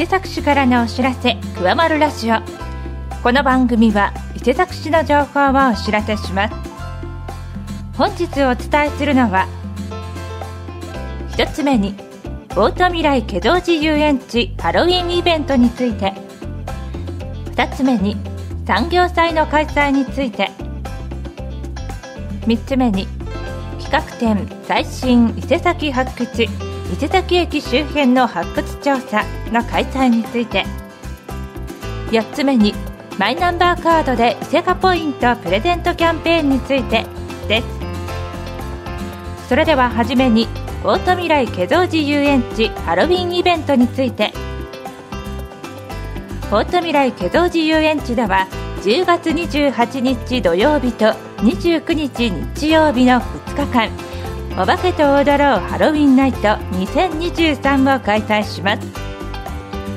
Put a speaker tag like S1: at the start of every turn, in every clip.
S1: 伊勢崎市からのお知らせ「くわまるラジオ」この番組は伊勢崎市の情報をお知らせします。本日お伝えするのは一つ目にオート未来祁答寺遊園地ハロウィンイベントについて。二つ目に産業祭の開催について。三つ目に企画展最新伊勢崎発掘。伊勢崎駅周辺の発掘調査の開催について。4つ目にマイナンバーカードで伊勢カポイントプレゼントキャンペーンについて。です。それでははじめにオート未来祁答寺遊園地ハロウィンイベントについて。オート未来祁答寺遊園地では10月28日土曜日と29日日曜日の2日間。お化けと踊ろうハロウィンナイト2023を開催します。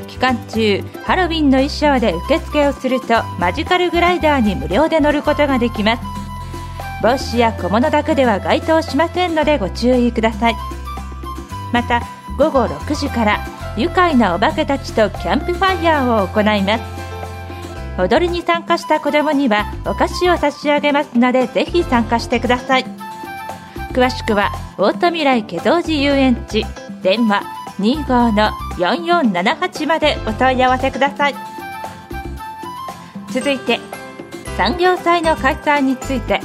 S1: 期間中ハロウィンの衣装で受付をするとマジカルグライダーに無料で乗ることができます。帽子や小物だけでは該当しませんのでご注意ください。また午後6時から愉快なお化けたちとキャンプファイヤーを行います。踊りに参加した子どもにはお菓子を差し上げますのでぜひ参加してください。詳しくはオート未来祁答寺遊園地。電話25-4478までお問い合わせください。続いて産業祭の開催について。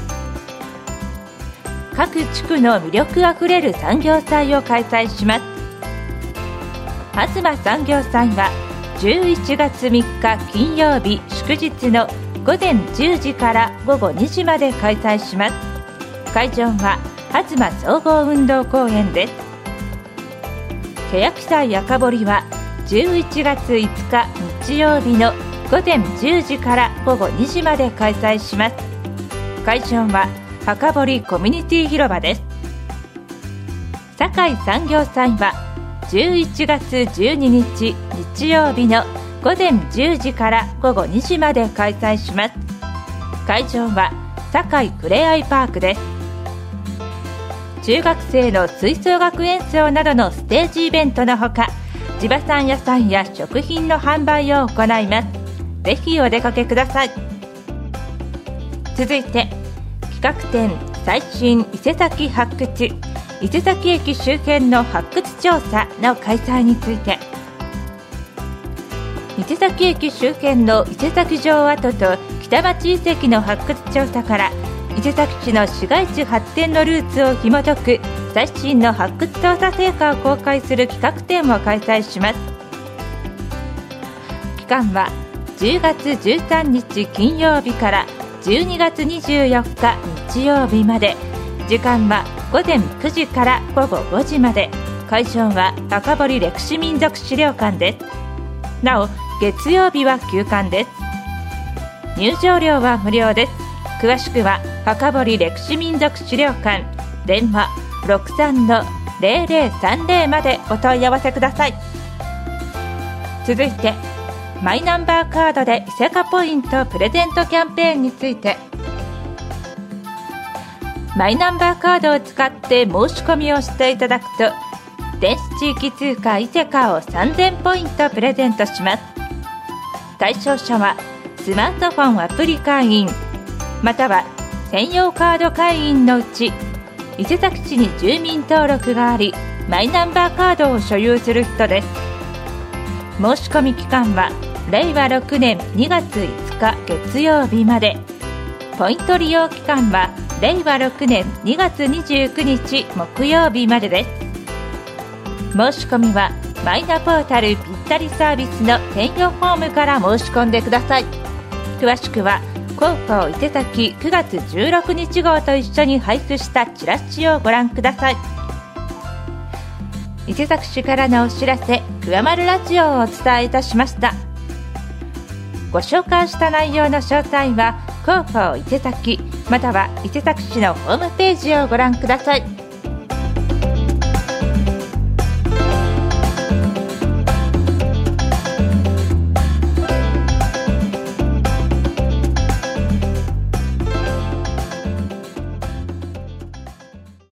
S1: 各地区の魅力あふれる産業祭を開催します。東産業祭は11月3日金曜日祝日の午前10時から午後2時まで開催します。会場は東総合運動公園です。欅祭赤堀は11月5日日曜日の午前10時から午後2時まで開催します。会場は赤堀コミュニティ広場です。堺産業祭は11月12日日曜日の午前10時から午後2時まで開催します。会場は堺ふれあいパークです。中学生の吹奏楽演奏などのステージイベントのほか地場産野菜や食品の販売を行います。ぜひお出かけください。続いて企画展最新伊勢崎発掘伊勢崎駅周辺の発掘調査の開催について。伊勢崎駅周辺の伊勢崎城跡と北町遺跡の発掘調査から伊勢崎市の市街地発展のルーツを紐解く最新の発掘調査成果を公開する企画展を開催します。期間は10月13日金曜日から12月24日日曜日まで。時間は午前9時から午後5時まで。会場は赤堀歴史民族資料館です。なお月曜日は休館です。入場料は無料です。詳しくは赤堀歴史民族資料館電話63-0030までお問い合わせください。続いてマイナンバーカードで伊勢カポイントプレゼントキャンペーンについて。マイナンバーカードを使って申し込みをしていただくと電子地域通貨伊勢カを3000ポイントプレゼントします。対象者はスマートフォンアプリ会員。または専用カード会員のうち伊勢崎市に住民登録がありマイナンバーカードを所有する人です。申し込み期間は令和6年2月5日月曜日まで。ポイント利用期間は令和6年2月29日木曜日までです。申し込みはマイナポータルぴったりサービスの専用フォームから申し込んでください。詳しくは高校伊勢崎9月16日号と一緒に配布したチラシをご覧ください。伊勢崎市からのお知らせ「くわまるラジオ」をお伝えいたしました。ご紹介した内容の詳細は広報伊勢崎または伊勢崎市のホームページをご覧ください。